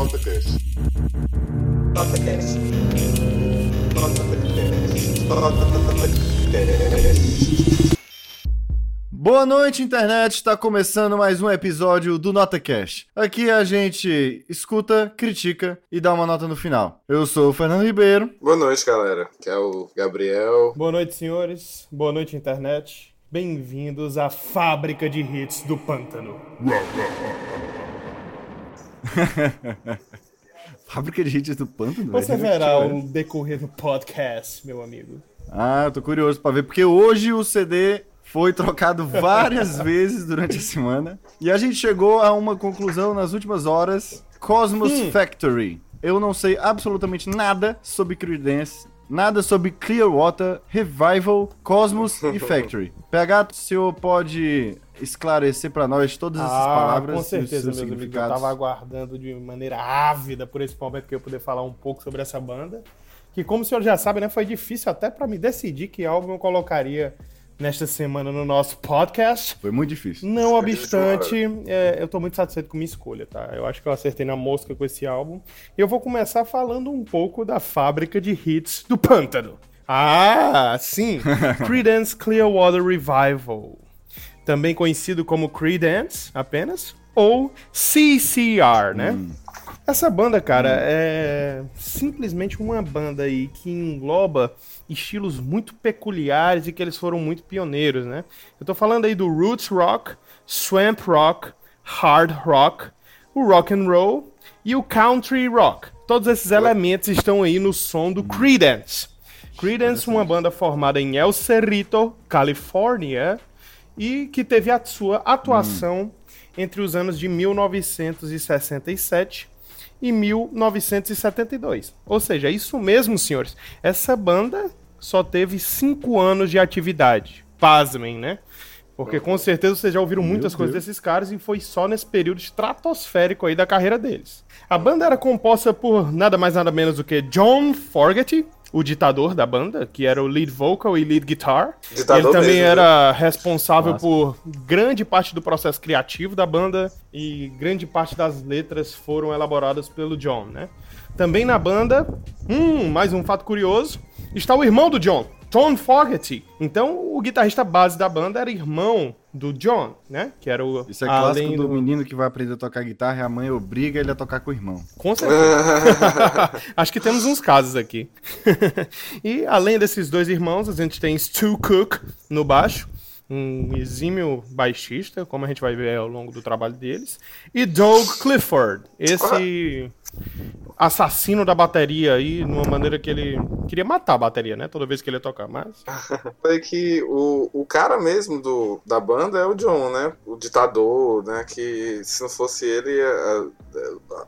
Nota Cast. Nota Cast. Nota Cast. Nota Cast. Boa noite, internet! Está começando mais um episódio do NotaCast. Aqui a gente escuta, critica e dá uma nota no final. Eu sou o Fernando Ribeiro. Boa noite, galera. Que é o Gabriel. Boa noite, senhores. Boa noite, internet. Bem-vindos à fábrica de hits do pântano. Fábrica de hits do Pântano? Você velho? verá o decorrer do podcast, meu amigo. Ah, eu tô curioso pra ver, porque hoje o CD foi trocado várias vezes durante a semana e a gente chegou a uma conclusão nas últimas horas: Cosmos Hum. Factory. Eu não sei absolutamente nada sobre Creedence, nada sobre Clearwater, Revival, Cosmos e Factory. PH, o senhor pode esclarecer pra nós todas essas palavras Ah, com e os certeza, meus amigos. Eu significados? tava aguardando de maneira ávida por esse momento que eu poder falar um pouco sobre essa banda. Que, como o senhor já sabe, né, foi difícil até pra me decidir que álbum eu colocaria nesta semana no nosso podcast. Foi muito difícil. Não obstante, é, eu tô muito satisfeito com minha escolha, tá? Eu acho que eu acertei na mosca com esse álbum. E eu vou começar falando um pouco da fábrica de hits do Pântano. Ah, sim! Creedence Clearwater Revival. Também conhecido como Creedence, apenas. Ou CCR, né? Essa banda, cara, é simplesmente uma banda aí que engloba estilos muito peculiares e que eles foram muito pioneiros, né? Eu tô falando aí do roots rock, swamp rock, hard rock, o rock and roll e o country rock. Todos esses elementos estão aí no som do Creedence. Creedence, uma banda formada em El Cerrito, Califórnia, e que teve a sua atuação entre os anos de 1967 e 1972. Ou seja, é isso mesmo, senhores. Essa banda só teve cinco anos de atividade. Pasmem, né? Porque com certeza vocês já ouviram muitas coisas Deus. desses caras e foi só nesse período estratosférico aí da carreira deles. A banda era composta por nada mais nada menos do que John Fogerty, o ditador da banda, que era o lead vocal e lead guitar. Ditador Ele também mesmo, era responsável Nossa. por grande parte do processo criativo da banda e grande parte das letras foram elaboradas pelo John, né? Também na banda, hum, mais um fato curioso, está o irmão do John, Tom Fogerty. Então, o guitarrista base da banda era irmão do John, né? Que era o Isso é clássico além do menino que vai aprender a tocar guitarra e a mãe obriga ele a tocar com o irmão. Com certeza. Acho que temos uns casos aqui. e além desses dois irmãos, a gente tem Stu Cook no baixo, um exímio baixista, como a gente vai ver ao longo do trabalho deles, e Doug Clifford, esse assassino da bateria aí, numa maneira que ele queria matar a bateria, né? Toda vez que ele ia tocar, mas Foi que o, o cara mesmo do, da banda é o John, né? O ditador, né? Que se não fosse ele, a-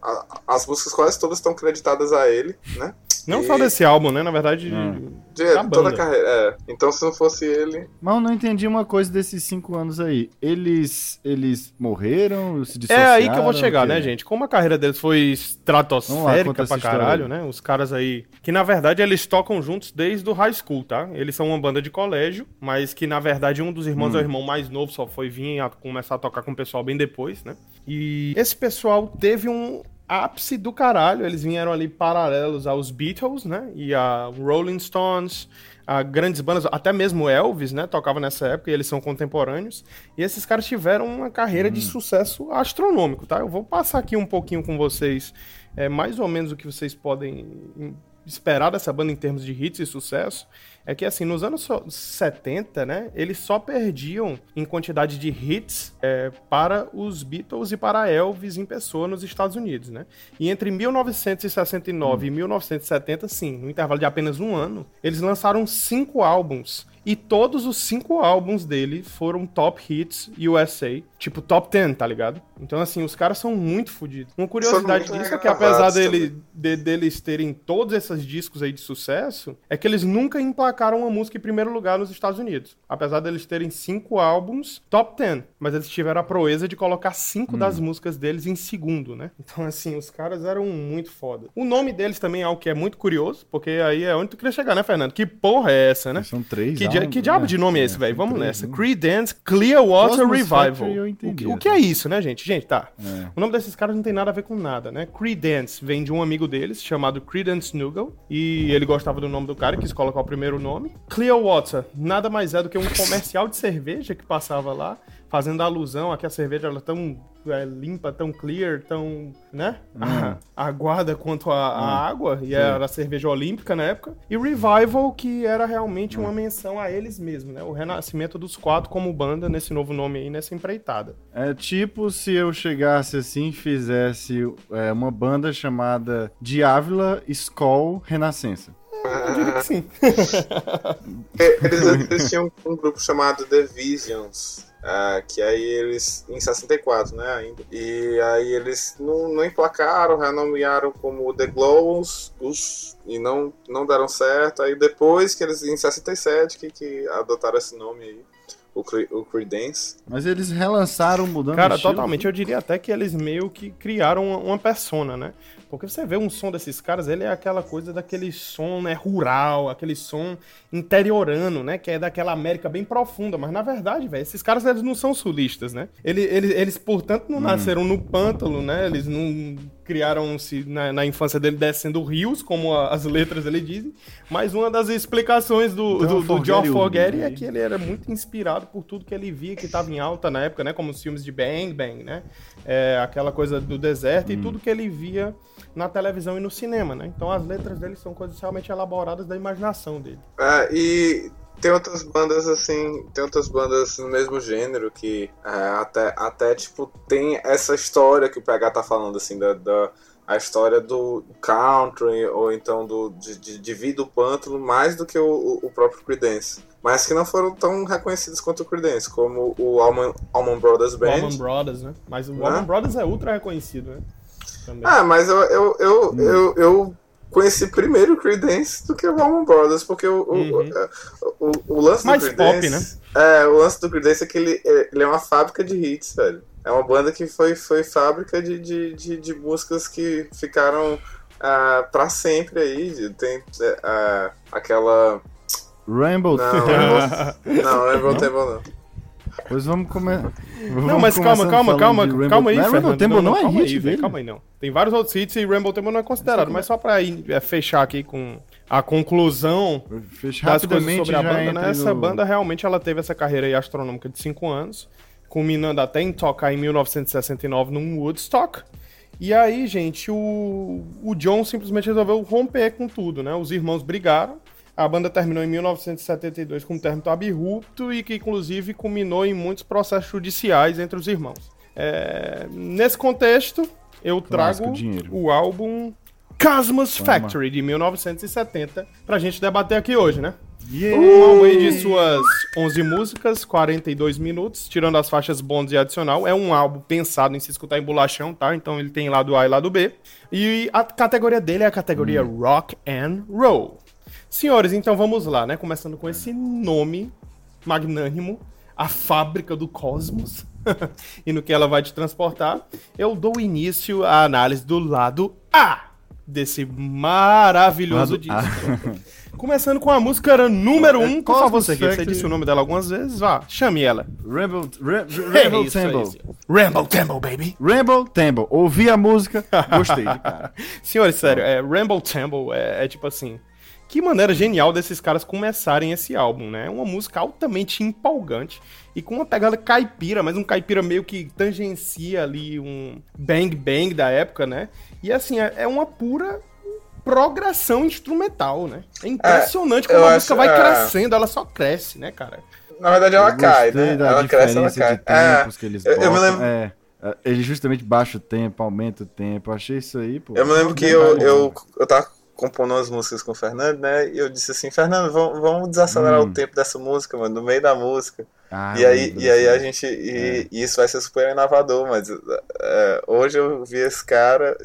a- a- as músicas quase todas estão creditadas a ele, né? Não E- só desse álbum, né? Na verdade, Hum. De Da toda a carreira. É. Então se não fosse ele. Mas eu não entendi uma coisa desses cinco anos aí. Eles, eles morreram, se É dissociaram? aí que eu vou chegar, né, gente? Como a carreira deles foi lá, estratosférica essa pra caralho, aí. né? Os caras aí. Que na verdade eles tocam juntos desde o high school, tá? Eles são uma banda de colégio, mas que na verdade um dos irmãos Hum. é o irmão mais novo, só foi vir a começar a tocar com o pessoal bem depois, né? E esse pessoal teve um ápice do caralho. Eles vieram ali paralelos aos Beatles, né? E a Rolling Stones. A grandes bandas, até mesmo Elvis, né, tocava nessa época e eles são contemporâneos. E esses caras tiveram uma carreira de sucesso astronômico, tá? Eu vou passar aqui um pouquinho com vocês, é, mais ou menos o que vocês podem hum, esperar dessa banda em termos de hits e sucesso. É que, assim, nos anos so- 70, né, eles só perdiam em quantidade de hits é, para os Beatles e para Elvis em pessoa nos Estados Unidos, né? E entre 1969 e 1970, sim, no intervalo de apenas um ano, eles lançaram cinco álbuns. E todos os cinco álbuns dele foram top hits USA, tipo top 10, tá ligado? Então, assim, os caras são muito fodidos. Uma curiosidade muito disso é que, apesar dele, de- deles terem todos esses discos aí de sucesso, é que eles nunca emplacaram emplacaram uma música em primeiro lugar nos Estados Unidos. Apesar deles terem cinco álbuns top 10. Mas eles tiveram a proeza de colocar cinco hum. das músicas deles em segundo, né? Então, assim, os caras eram muito foda. O nome deles também é algo que é muito curioso, porque aí é onde tu queria chegar, né, Fernando? Que porra é essa, né? São três. Que, álbuns, que diabo né? de nome é esse, velho? Vamos nessa. Creedence Clearwater Cosmos Revival. Entendi, o, que, o, que, é isso, né, gente? Gente, tá. É. O nome desses caras não tem nada a ver com nada, né? Creedence vem de um amigo deles chamado Creedence Nugel. E ele gostava do nome do cara, quis colocar o primeiro nome. Clearwater nada mais é do que um comercial de cerveja que passava lá fazendo alusão a que a cerveja ela é tão é, limpa, tão clear, tão, né? Hum. Aguada quanto a, a hum. água, e Sim. era a cerveja olímpica na época. E Revival, que era realmente hum. uma menção a eles mesmos, né? O renascimento dos quatro como banda nesse novo nome aí, nessa empreitada. É tipo se eu chegasse assim e fizesse é, uma banda chamada Diávila Skoll Renascença. Eu diria que sim. eles, eles tinham um grupo chamado The Visions Uh, que aí eles, em 64, né, ainda. E aí eles não, não emplacaram, renomearam como The Glows, os, e não, não deram certo. Aí depois que eles, em 67, que, que adotaram esse nome aí. O, o Creedence. Mas eles relançaram mudando Cara, totalmente. Eu diria até que eles meio que criaram uma, uma persona, né? Porque você vê um som desses caras, ele é aquela coisa daquele som né, rural, aquele som interiorano, né? Que é daquela América bem profunda. Mas na verdade, velho, esses caras eles não são sulistas, né? Eles, eles, eles portanto, não hum. nasceram no pântano, né? Eles não criaram-se na, na, infância dele descendo rios, como a, as letras ele dizem. Mas uma das explicações do, do, do, do John Fogerty é que ele era muito inspirado por tudo que ele via que estava em alta na época, né? Como os filmes de Bang Bang, né? É, aquela coisa do deserto hum. e tudo que ele via na televisão e no cinema, né? Então as letras dele são coisas realmente elaboradas da imaginação dele. É, e tem outras bandas assim, tem outras bandas no mesmo gênero que é, até, até tipo tem essa história que o PH tá falando assim da, da a história do country ou então do de, de, de vida do pântano mais do que o, o próprio Creedence mas que não foram tão reconhecidos quanto o Creedence, como o Allman, Allman Brothers Band. O Allman Brothers, né? Mas o Allman Brothers é ultra reconhecido, né? Também. Ah, mas eu, eu, eu, hum. eu, eu, conheci primeiro o Creedence do que o Allman Brothers, porque o, uhum. o, o, o, lance Mais do Creedence... pop, né? É, o lance do Creedence é que ele, ele é uma fábrica de hits, velho. É uma banda que foi, foi fábrica de, de, de, de músicas que ficaram uh, pra sempre aí. Tem uh, aquela... Rainbow Não, Rainbow, não, Rainbow Table não. Pois vamos começar. Não, mas calma, calma, calma, calma aí, Fernando. Rainbow Temple não, não, é hit, aí, velho. Calma aí, não. Tem vários outros hits e Rainbow Temple não é considerado, mas só pra ir, é, fechar aqui com a conclusão Fechar das coisas sobre a banda, né? Essa no... banda realmente ela teve essa carreira astronômica de 5 anos, culminando até em tocar em 1969 num Woodstock. E aí, gente, o, o John simplesmente resolveu romper com tudo, né? Os irmãos brigaram a banda terminou em 1972 com um término abrupto e que, inclusive, culminou em muitos processos judiciais entre os irmãos. É... Nesse contexto, eu trago o álbum Cosmos Toma. Factory, de 1970, pra gente debater aqui hoje, né? Yeah. Um álbum aí de suas 11 músicas, 42 minutos, tirando as faixas bônus e adicional. É um álbum pensado em se escutar em bolachão, tá? Então ele tem lado A e lado B. E a categoria dele é a categoria hum. Rock and Roll. Senhores, então vamos lá, né? Começando com esse nome magnânimo, a fábrica do cosmos, e no que ela vai te transportar, eu dou início à análise do lado A desse maravilhoso disco. Começando com a música número 1, um, por favor, você, você disse o nome dela algumas vezes, vá, chame ela. Rainbow, Rainbow Temple. Rainbow Temple, baby. Rainbow Temple. Ouvi a música, gostei cara. Senhores, sério, é, Rainbow Temple é, é tipo assim, que maneira genial desses caras começarem esse álbum, né? Uma música altamente empolgante e com uma pegada caipira, mas um caipira meio que tangencia ali um bang bang da época, né? E assim, é, é uma pura progressão instrumental, né? É impressionante é, como a música vai é... crescendo, ela só cresce, né, cara? Na verdade ela cai, né? Ela cresce, ela cai. É, que eles eu, eu me lembro... É. é. Ele justamente baixa o tempo, aumenta o tempo. Eu achei isso aí, pô. Eu me lembro que eu, eu, eu tava compondo umas músicas com o Fernando, né? E eu disse assim, Fernando, vamos, vamos desacelerar hum. o tempo dessa música, mano, no meio da música. Ah, e aí, e aí a gente. E, é. e, isso vai ser super inovador, mas é, hoje eu vi esse cara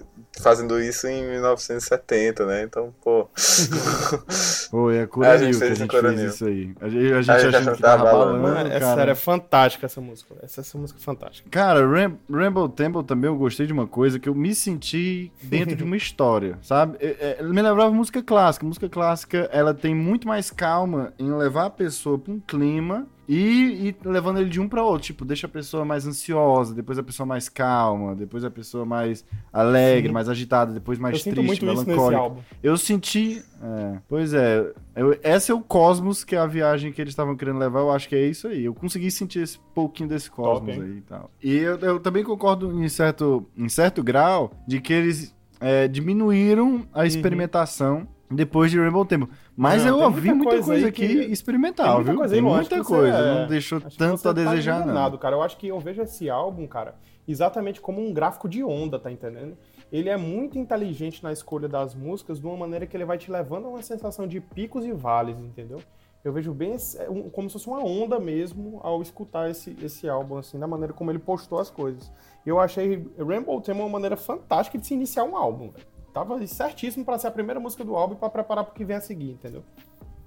fazendo isso em 1970, né? Então, pô. pô, é gente que a fez gente Cura fez isso aí. A gente, a gente A gente achando já que tava balando, essa cara. série é fantástica, essa música. Essa, essa música é fantástica. Cara, Ram Rainbow Temple também eu gostei de uma coisa que eu me senti dentro de uma história, sabe? É, é, me lembrava música clássica. Música clássica, ela tem muito mais calma em levar a pessoa pra um clima e, e levando ele de um pra outro. Tipo, deixa a pessoa mais ansiosa, depois a pessoa mais calma, depois a pessoa mais alegre, Sim. mais agitada, depois mais eu triste, muito melancólica. Eu senti. é, pois é. eu- essa é o cosmos que é a viagem que eles estavam querendo levar. Eu acho que é isso aí. Eu consegui sentir esse pouquinho desse cosmos hein? aí e tal. E eu, eu também concordo em certo, em certo grau de que eles é, diminuíram a experimentação depois de Rainbow Temple. Mas Não, eu tem ouvi muita muita coisa aqui que- experimental, Tem viu? coisa tem não, muita coisa. você- Não deixou Acho tanto a tá desejar, não. enganado, cara. Eu acho que eu vejo esse álbum, cara, exatamente como um gráfico de onda, tá entendendo? Ele é muito inteligente na escolha das músicas, de uma maneira que ele vai te levando a uma sensação de picos e vales, entendeu? Eu vejo bem é como se fosse uma onda mesmo ao escutar esse, esse álbum, assim, da maneira como ele postou as coisas. Eu achei Rainbow Tema uma maneira fantástica de se iniciar um álbum, velho. Tava certíssimo pra ser a primeira música do álbum e pra preparar pro que vem a seguir, entendeu?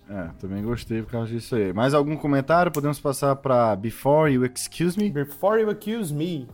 É, também gostei por causa disso aí. Mais algum comentário? Podemos passar pra Before You Excuse Me? Before You Accuse Me.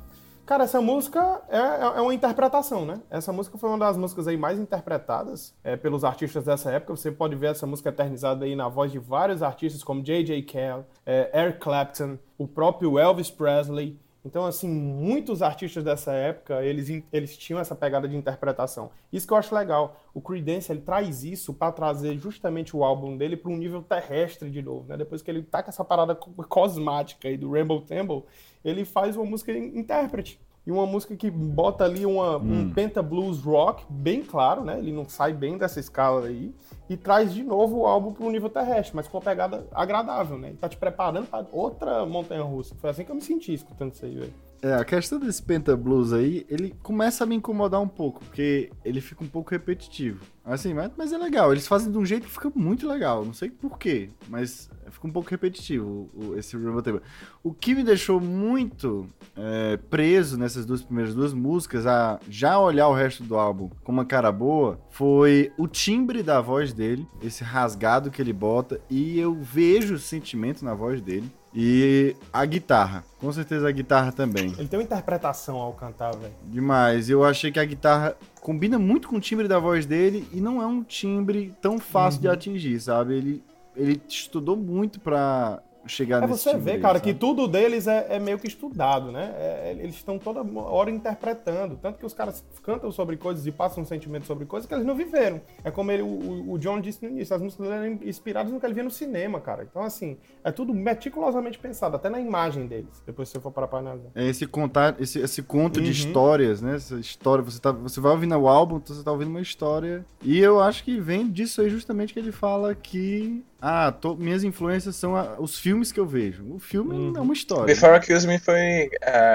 Cara, essa música é, é uma interpretação, né? Essa música foi uma das músicas aí mais interpretadas é, pelos artistas dessa época. Você pode ver essa música eternizada aí na voz de vários artistas, como J.J. Cale, é, Eric Clapton, o próprio Elvis Presley. Então, assim, muitos artistas dessa época, eles, eles tinham essa pegada de interpretação. Isso que eu acho legal. O Creedence, ele traz isso pra trazer justamente o álbum dele para um nível terrestre de novo, né? Depois que ele tá com essa parada co- cosmática aí do Rainbow Temple, ele faz uma música in- intérprete. E uma música que bota ali uma, um penta blues rock, bem claro, né? Ele não sai bem dessa escala aí. E traz de novo o álbum para um nível terrestre, mas com uma pegada agradável, né? Ele tá te preparando para outra montanha russa. Foi assim que eu me senti escutando isso aí, velho. É, a questão desse Penta Blues aí, ele começa a me incomodar um pouco, porque ele fica um pouco repetitivo. Assim, mas, mas é legal, eles fazem de um jeito que fica muito legal, não sei porquê, mas fica um pouco repetitivo o- o- esse Rainbow Table. O que me deixou muito é, preso nessas duas primeiras duas músicas, a já olhar o resto do álbum com uma cara boa, foi o timbre da voz dele, esse rasgado que ele bota, e eu vejo sentimento na voz dele. E a guitarra, com certeza a guitarra também. Ele tem uma interpretação ao cantar, velho. Demais. Eu achei que a guitarra combina muito com o timbre da voz dele e não é um timbre tão fácil de atingir, sabe? Ele, ele estudou muito pra chegar É nesse você timbre vê, aí, cara, sabe? que tudo deles é, é meio que estudado, né? É- eles estão toda hora interpretando. Tanto que os caras cantam sobre coisas e passam um sentimento sobre coisas que eles não viveram. É como ele, o, o John disse no início, as músicas eram inspiradas no que ele via no cinema, cara. Então, assim, é tudo meticulosamente pensado, até na imagem deles, depois se você for parar pra analisar. É esse contar, esse, esse conto de Uhum. histórias, né? Essa história, você, tá, você vai ouvindo o álbum, então você tá ouvindo uma história. E eu acho que vem disso aí justamente que ele fala que. Ah, tô- minhas influências são a- os filmes que eu vejo. O filme Uhum. é uma história. Before Accuse Me foi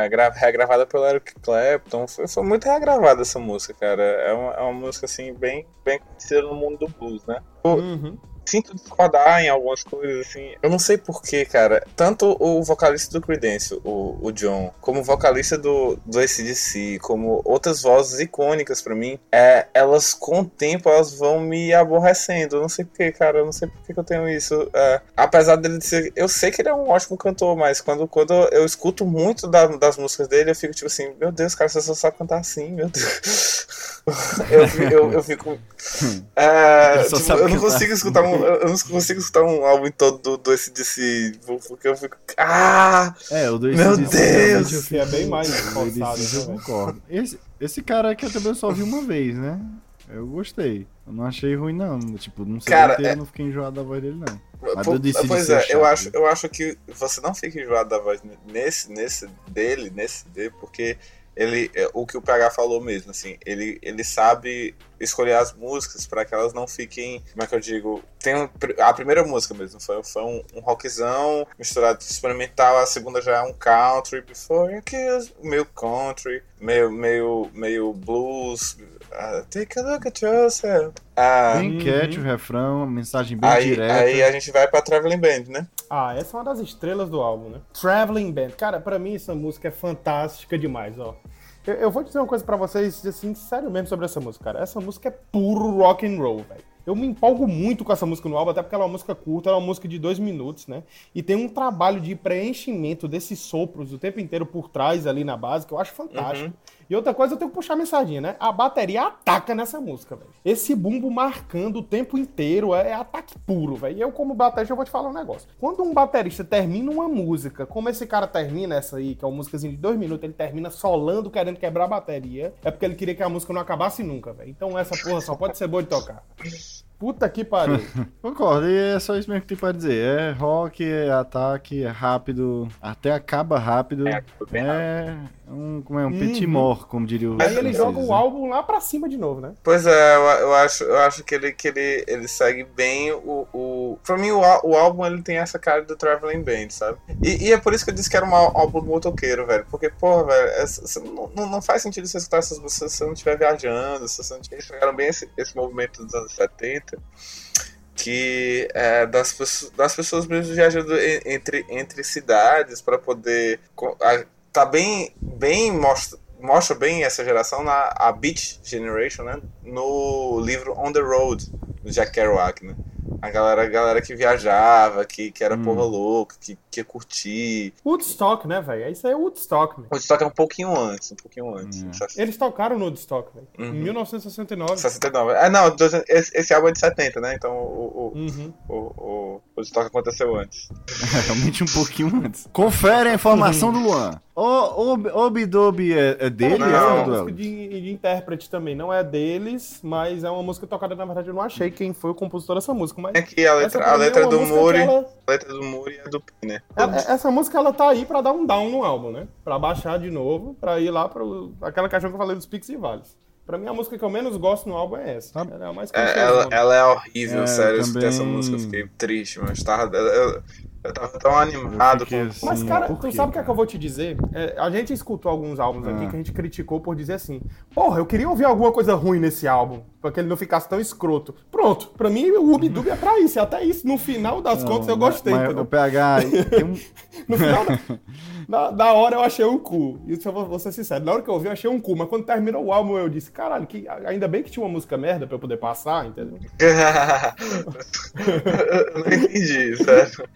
gra- regravada pelo Eric Clapton. Foi, foi muito regravada essa música, cara. É uma, é uma música, assim, bem, bem conhecida no mundo do blues, né? Uhum. Sinto discordar em algumas coisas, assim. Eu não sei porquê, cara. Tanto o vocalista do Creedence, o, o John, como o vocalista do, do ACDC, como outras vozes icônicas pra mim, é, elas com o tempo elas vão me aborrecendo. Eu não sei porquê, cara. Eu não sei porquê que eu tenho isso. É, apesar dele ser. Eu sei que ele é um ótimo cantor, mas quando, quando eu escuto muito da- das músicas dele, eu fico tipo assim: Meu Deus, cara, você só sabe cantar assim, meu Deus. eu, eu, eu fico. É, só tipo, eu não consigo escutar um, eu não consigo escutar um álbum todo do, do ACDC, porque eu fico. Ah! É, o do Meu AC/DC, Deus! realmente, Que é bem mais forçado, eu né, velho? concordo. Esse, esse cara aqui eu também só vi uma vez, né? Eu gostei. Eu não achei ruim, não. Tipo, não sei Cara, inteiro, é- eu não fiquei enjoado da voz dele, não. A Pô, do DC pois é, eu acho, eu acho que você não fica enjoado da voz nesse, nesse dele, nesse dele, porque ele, é, o que o PH falou mesmo, assim, ele, ele sabe escolher as músicas para que elas não fiquem, como é que eu digo, tem um- a primeira música mesmo, foi, foi um, um rockzão misturado experimental, a segunda já é um country, Before You Kiss, meio country, meio, meio, meio blues, ah, take a look at yourself. Ah, Bem Uhum. cat o refrão, mensagem bem aí, direta. aí a gente vai pra Traveling Band, né? Ah, essa é uma das estrelas do álbum, né? Traveling Band. Cara, pra mim essa música é fantástica demais, ó. Eu, eu vou dizer uma coisa pra vocês, assim, sério mesmo sobre essa música, cara. Essa música é puro rock and roll, velho. Eu me empolgo muito com essa música no álbum, até porque ela é uma música curta, ela é uma música de dois minutos, né? E tem um trabalho de preenchimento desses sopros o tempo inteiro por trás ali na base, que eu acho fantástico. Uhum. E outra coisa, eu tenho que puxar a mensadinha, né? A bateria ataca nessa música, velho. Esse bumbo marcando o tempo inteiro é, é ataque puro, velho. E eu, como baterista, eu vou te falar um negócio. Quando um baterista termina uma música, como esse cara termina essa aí, que é uma músicazinha de dois minutos, ele termina solando, querendo quebrar a bateria, é porque ele queria que a música não acabasse nunca, velho. Então essa porra só pode ser boa de tocar. Puta que pariu. Concordo, e é só isso mesmo que tem pra dizer. É rock, é ataque, é rápido, até acaba rápido. É, é um, como é, um petit uhum. como diria o Aí ele joga o álbum lá pra cima de novo, né? Pois é, eu, eu acho, eu acho que, ele, que ele, ele segue bem o, o... Pra mim, o, o álbum ele tem essa cara do Traveling Band, sabe? E, e é por isso que eu disse que era um álbum motoqueiro, velho. Porque, porra, velho, é, não, não faz sentido você escutar essas músicas se você não estiver viajando, se você não tiver... Eles pegaram bem esse, esse movimento dos anos 70 que é, das, pessoas, das pessoas mesmo viajando entre, entre cidades para poder tá bem bem mostra, mostra bem essa geração na a Beach Generation né? No livro On the Road do Jack Kerouac né a galera, a galera que viajava, que, que era hum. porra louca, que, que ia curtir. Woodstock, né, velho? Isso aí é Woodstock, né? Woodstock é um pouquinho antes, um pouquinho antes. Hum. Eles tocaram no Woodstock, velho. Uhum. Em 1969. 69. Ah, não, esse, esse, álbum é de 70, né? Então o, o, uhum. o, o, Woodstock aconteceu antes. É, realmente um pouquinho antes. Confere a informação do Luan. O Obidobi é, é dele? Não, é uma música de, de intérprete também. Não é deles, mas é uma música tocada, na verdade, eu não achei quem foi o compositor dessa música. Mas é que a letra, a letra é do Muri. Ela... A letra do Muri é do Piner. É, essa música ela tá aí pra dar um down no álbum, né? Pra baixar de novo, pra ir lá pra aquela caixão que eu falei dos Pix e Vales. Pra mim, a música que eu menos gosto no álbum é essa. Ela é a mais é, ela, ela, é horrível, é, sério. Eu também... essa música, eu fiquei triste, mas tava. Eu, eu tava tão animado com assim, Mas, cara, tu sabe o que, é que eu vou te dizer? É, a gente escutou alguns álbuns ah. aqui que a gente criticou por dizer assim: Porra, eu queria ouvir alguma coisa ruim nesse álbum, pra que ele não ficasse tão escroto. Pronto, pra mim o Ubidub é pra isso, até isso. No final das não, contas eu gostei. Mas, o PH. no final da, da, hora eu achei um cu. Isso eu vou, vou ser sincero. Na hora que eu ouvi, eu achei um cu. Mas quando terminou o álbum, eu disse: Caralho, que, ainda bem que tinha uma música merda pra eu poder passar, entendeu? eu não entendi, certo?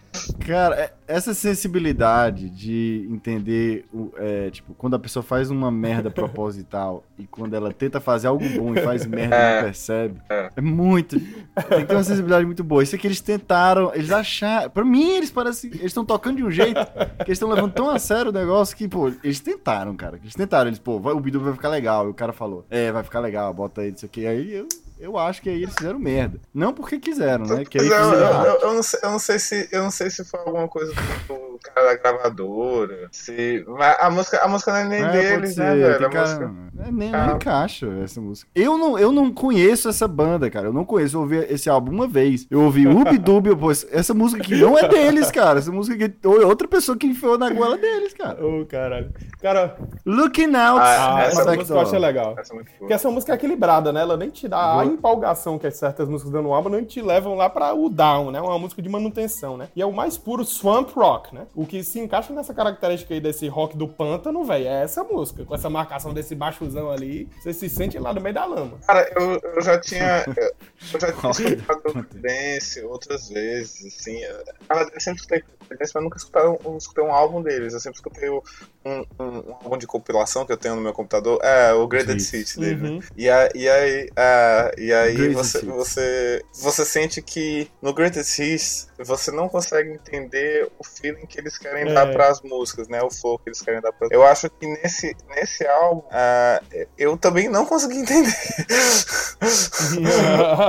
Cara, é, essa sensibilidade de entender, o, é, tipo, quando a pessoa faz uma merda proposital e quando ela tenta fazer algo bom e faz merda e não é. percebe, é. é muito. Tem que ter uma sensibilidade muito boa. Isso é que eles tentaram, eles acharam. Pra mim, eles parecem. Eles estão tocando de um jeito que eles estão levando tão a sério o negócio que, pô, eles tentaram, cara. Eles tentaram, eles, pô, vai, o Bidu vai ficar legal. E o cara falou, é, vai ficar legal, bota aí, isso aqui. Aí eu eu acho que aí eles fizeram merda. Não porque quiseram, né? Que aí não, eu, eu, eu, não sei, eu, não sei, se, eu não sei se foi alguma coisa do, cara da gravadora. Se, mas a música, a música não é nem é, deles, né, velho? A cara, música... é, nem, ah. não encaixa essa música. Eu não, eu não conheço essa banda, cara. Eu não conheço. Eu ouvi esse álbum uma vez. Eu ouvi Ubi Dubi, pô, essa música aqui não é deles, cara. Essa música aqui. Outra pessoa que enfiou na goela deles, cara. Ô, oh, caralho. Cara. Looking out. Ah, essa, essa música eu achei legal. Essa é Porque essa música é equilibrada, né? Ela nem te dá a empolgação que certas músicas dando álbum, não te levam lá para o down, né? Uma música de manutenção, né? E é o mais puro swamp rock, né? O que se encaixa nessa característica aí desse rock do pântano, velho, é essa música. Com essa marcação desse baixozão ali, você se sente lá no meio da lama. Cara, eu, eu já tinha. Eu já tinha escutado Dance outras vezes, assim. Eu sempre escutei Mas nunca escutei um, escutei um álbum deles. Eu sempre escutei um, um, um, álbum de compilação que eu tenho no meu computador. É, o Graded City dele. Uhum. E, a, e aí, a, e aí você, você, você sente que no Greatest Hits você não consegue entender o feeling que eles querem é. dar para as músicas, né? O flow que eles querem dar para Eu acho que nesse, nesse álbum uh, eu também não consegui entender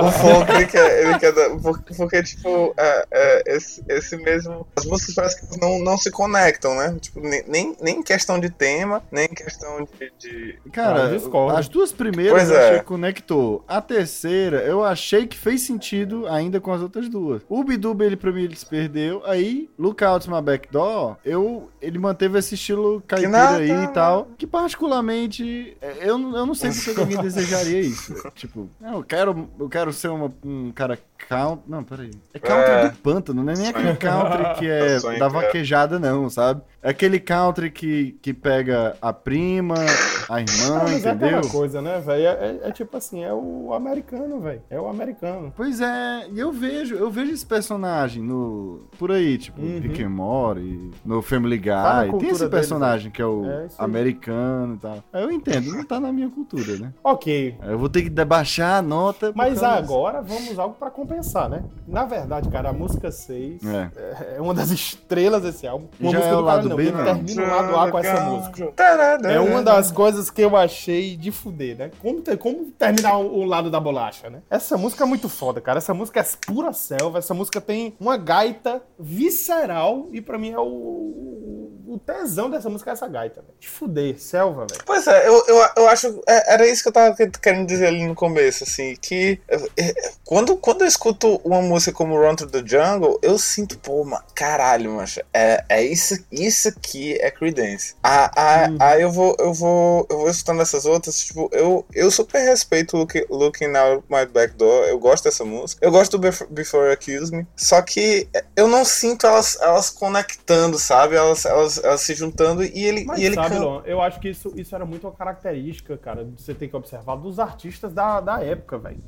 o flow que ele quer, ele quer dar. Porque, porque tipo, uh, uh, esse, esse mesmo. As músicas parece que não, não se conectam, né? Tipo, nem, nem questão de tema, nem questão de. de... Cara, ah, as duas primeiras pois eu achei é. que conectou. A terceira, eu achei que fez sentido ainda com as outras duas. O Bidub, ele pra mim, ele se perdeu. Aí, Lookout My Backdoor, eu, ele manteve esse estilo caipira aí e tal. Que particularmente, eu, eu não sei porque alguém desejaria isso. Tipo, tipo, eu quero, eu quero ser uma, um cara country. Não, peraí. É country É. do pântano, não é nem aquele country que é Da que é. vaquejada, não, sabe? É aquele country que, que pega a prima, a irmã, Ah, mas é entendeu? aquela coisa, né, velho? É, é- é tipo assim, é o americano, velho. É o americano. Pois é, e eu vejo, eu vejo esse personagem no por aí, tipo, Uhum. Rick and Morty, no Family Guy, Tá tem esse deles, personagem que é o É, americano e tal. Eu entendo, não tá na minha cultura, né? Ok. Eu vou ter que debaixar a nota. Mas agora vamos algo pra compensar, né? Na verdade, cara, a música 6 É. é, é uma das estrelas desse álbum. Uma Já música é o do lado B, não? termina o lado A com essa música. É uma das coisas que eu achei de fuder, né? Como, ter- como terminar o, o lado da bolacha, né? Essa música é muito foda, cara. Essa música é pura selva. Essa música tem uma gaita visceral e pra mim é o, o, tesão dessa música é essa gaita, velho. De fuder, selva, velho. Pois é, eu, eu, eu acho. é, Era isso que eu tava que- querendo dizer ali no começo, assim, que é, é, quando, quando eu escuto uma música como Run to the Jungle, eu sinto, pô, ma- caralho, mancha, é, é isso, isso aqui é Creedence. Ah, ah, Aí eu vou, eu vou, eu vou escutando essas outras, tipo, eu, eu super respeito Look, Looking Out My Back Door, eu gosto dessa música, eu gosto do Bef- Before You Accuse Me, só que eu não sinto elas, elas conectando, sabe? Elas, elas, elas se juntando e ele, Mas e ele sabe. Lon, eu acho que isso, isso era muito uma característica, cara, você tem que observar dos artistas da, da época, velho.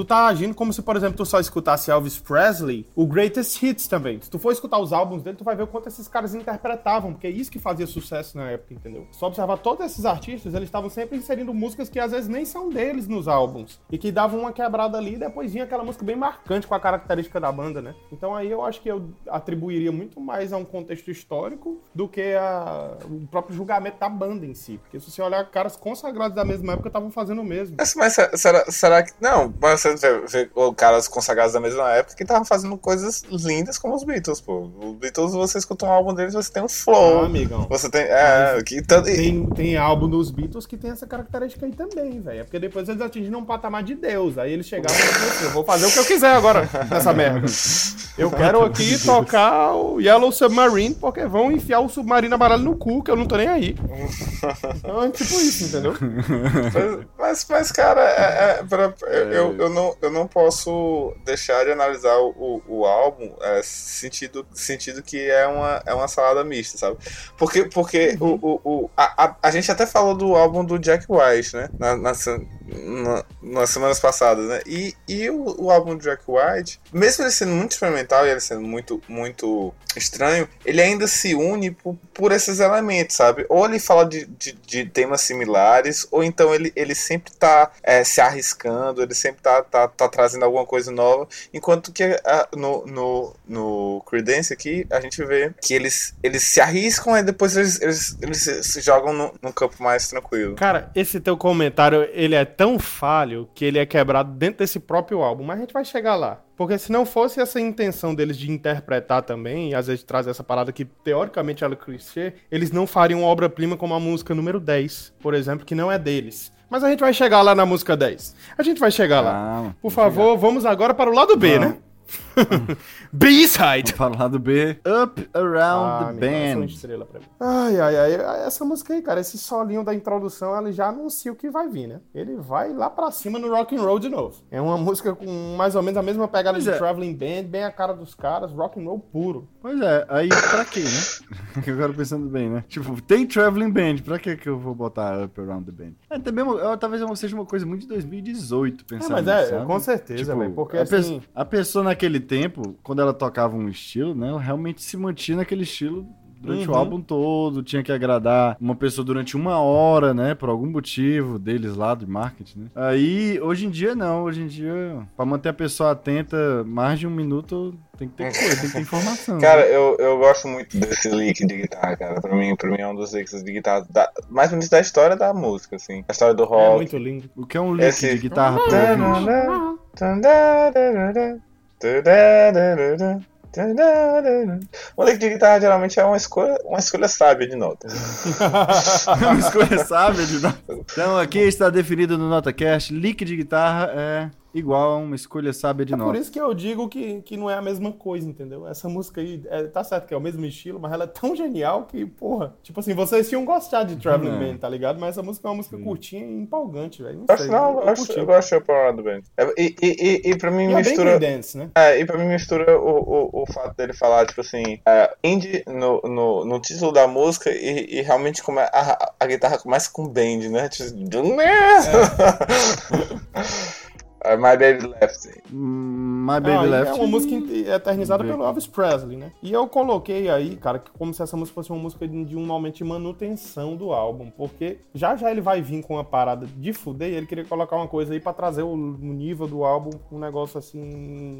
Tu tá agindo como se, por exemplo, tu só escutasse Elvis Presley, o Greatest Hits também. Se tu for escutar os álbuns dele, tu vai ver o quanto esses caras interpretavam, porque é isso que fazia sucesso na época, entendeu? Só observar todos esses artistas, eles estavam sempre inserindo músicas que às vezes nem são deles nos álbuns. E que davam uma quebrada ali e depois vinha aquela música bem marcante com a característica da banda, né? Então aí eu acho que eu atribuiria muito mais a um contexto histórico do que a, o próprio julgamento da banda em si. Porque se você olhar, caras consagrados da mesma época estavam fazendo o mesmo. Mas, mas se- será, será que. Não, mas você vê, vê o caras consagrados da mesma época que estavam fazendo coisas lindas como os Beatles, pô. Os Beatles, você escuta um álbum deles, você tem um Ah, flow. amigão. Você tem. É, que tanto. Tem, tem álbum dos Beatles que tem essa característica aí também, velho. É porque depois eles atingiram um patamar de Deus. Aí eles chegavam e falaram assim, eu vou fazer o que eu quiser agora nessa merda. Eu quero aqui tocar o Yellow Submarine, porque vão enfiar o submarino amarelo no cu, que eu não tô nem aí. Então é tipo isso, entendeu? Mas, mas, mas, cara, é, é, pra- eu, eu, não, eu não posso deixar de analisar o, o álbum é, sentido, sentido que é uma, é uma salada mista, sabe? Porque, porque o, o, o- a, a, a gente até falou do álbum do Jack White, né? Na, na, na- nas semanas passadas, né? E, e o, o álbum do Jack White, mesmo ele sendo muito experimental e ele sendo muito, muito estranho, ele ainda se une por, por esses elementos, sabe? Ou ele fala de, de, de temas similares, ou então ele, ele sempre tá é, se arriscando, ele sempre tá, tá, tá trazendo alguma coisa nova, enquanto que ah, no, no, no Creedence aqui, a gente vê que eles, eles se arriscam e depois eles, eles, eles se, jogam num campo mais tranquilo. Cara, esse teu comentário, ele é tão falho que ele é quebrado dentro desse próprio álbum, mas a gente vai chegar lá. Porque se não fosse essa intenção deles de interpretar também, e às vezes trazer essa parada que teoricamente ela é clichê, eles não fariam obra-prima como a música número 10, por exemplo, que não é deles. Mas a gente vai chegar lá na música 10. A gente vai chegar lá. Calma, Por favor, vamos agora para o lado B, Vamos. né? B-side. Falar do B. Up Around the é uma Band. mim. Ai, ai, ai. Essa música aí, cara, esse solinho da introdução, ela já anuncia o que vai vir, né? Ele vai lá pra cima no rock and roll de novo. É uma música com mais ou menos a mesma pegada Pois de é. Traveling Band, bem a cara dos caras, rock and roll puro. Pois é, aí pra quê, né? Agora pensando bem, né? Tipo, tem Traveling Band, pra que que eu vou botar Up Around the Band? É, também, uma- talvez seja uma coisa muito de 2018, É, pensar mas nisso, é, sabe? com certeza, Tipo, velho. Porque a, assim. pessoa, a pessoa naquele tempo, quando ela tocava um estilo, né? Ela realmente se mantinha naquele estilo durante o Uhum. álbum todo, tinha que agradar uma pessoa durante uma hora, né? Por algum motivo deles lá, de marketing, né? Aí, hoje em dia, não. Hoje em dia, pra manter a pessoa atenta mais de um minuto, tem que ter coisa, tem que ter informação. Cara, né? eu, eu gosto muito desse lick de guitarra, cara. Pra mim, pra mim é um dos licks de guitarra da- mais bonitos da história da música, assim. A história do É rock. muito lindo. O que é um lick Esse- de guitarra pra? Um lick de guitarra geralmente é uma escolha, uma escolha sábia de notas. É uma escolha sábia de nota. Então aqui está definido no NotaCast, lick de guitarra é igual a uma escolha sábia de É por nota. isso que eu digo que, que não é a mesma coisa, entendeu? Essa música aí, é, tá certo que é o mesmo estilo, mas ela é tão genial que, porra, tipo assim, vocês tinham gostado de Traveling É. Man, tá ligado? Mas essa música é uma música curtinha e empolgante, velho. Não Eu acho, sei, não, eu, acho, curti. eu gosto de Upper do Band. É, E, e, e, e pra mim E é bem mistura. Creedence, né? É, e pra mim mistura o, o, o fato dele falar, tipo assim, é, indie no, no, no título da música e, e realmente come, a, a guitarra começa com band, né? Tipo, é. My Baby Left. Hum, My Ah, Baby e Left. É uma música inte- eternizada pelo Elvis Presley, né? E eu coloquei aí, cara, que como se essa música fosse uma música de um momento de manutenção do álbum, porque já já ele vai vir com uma parada de fuder e ele queria colocar uma coisa aí pra trazer o, nível do álbum, um negócio assim,